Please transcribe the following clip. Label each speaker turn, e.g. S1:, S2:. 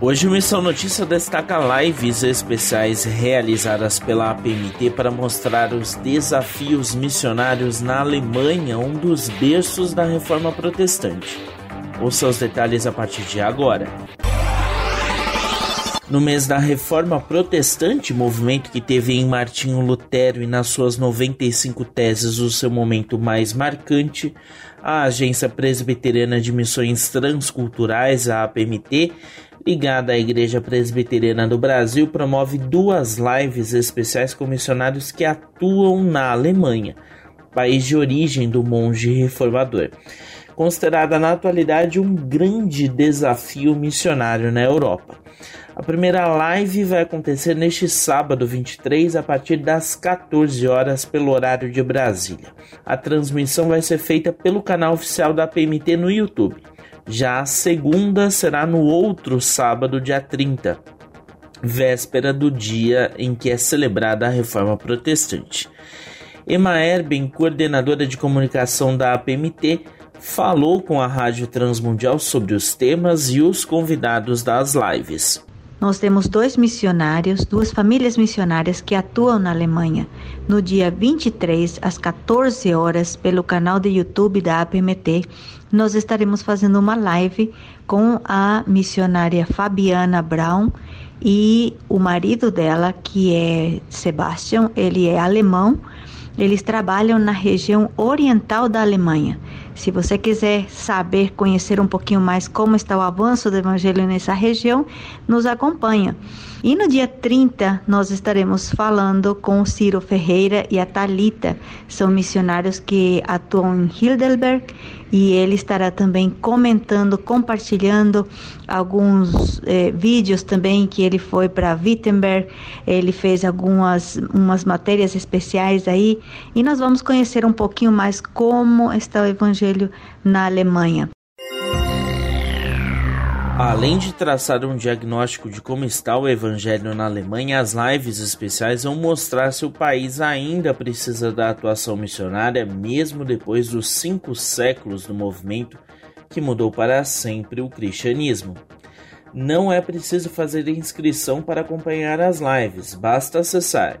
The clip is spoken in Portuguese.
S1: Hoje o Missão Notícia destaca lives especiais realizadas pela APMT para mostrar os desafios missionários na Alemanha, um dos berços da reforma protestante. Ouça os detalhes a partir de agora. No mês da Reforma Protestante, movimento que teve em Martinho Lutero e nas suas 95 teses o seu momento mais marcante, a Agência Presbiteriana de Missões Transculturais, a APMT, ligada à Igreja Presbiteriana do Brasil, promove duas lives especiais com missionários que atuam na Alemanha, país de origem do monge reformador considerada na atualidade um grande desafio missionário na Europa. A primeira live vai acontecer neste sábado 23 a partir das 14 horas pelo horário de Brasília. A transmissão vai ser feita pelo canal oficial da PMT no YouTube. Já a segunda será no outro sábado, dia 30, véspera do dia em que é celebrada a reforma protestante. Emma Erben, coordenadora de comunicação da APMT, falou com a Rádio Transmundial sobre os temas e os convidados das lives.
S2: Nós temos dois missionários, duas famílias missionárias que atuam na Alemanha. No dia 23, às 14 horas, pelo canal de YouTube da APMT, nós estaremos fazendo uma live com a missionária Fabiana Brown e o marido dela, que é Sebastian, ele é alemão. Eles trabalham na região oriental da Alemanha. Se você quiser saber, conhecer um pouquinho mais como está o avanço do evangelho nessa região, nos acompanha. E no dia 30 nós estaremos falando com o Ciro Ferreira e a Talita, são missionários que atuam em Heidelberg e ele estará também comentando, compartilhando alguns eh, vídeos também que ele foi para Wittenberg, ele fez algumas umas matérias especiais aí e nós vamos conhecer um pouquinho mais como está o evangelho na Alemanha.
S1: Além de traçar um diagnóstico de como está o evangelho na Alemanha, as lives especiais vão mostrar se o país ainda precisa da atuação missionária, mesmo depois dos cinco séculos do movimento que mudou para sempre o cristianismo. Não é preciso fazer inscrição para acompanhar as lives, basta acessar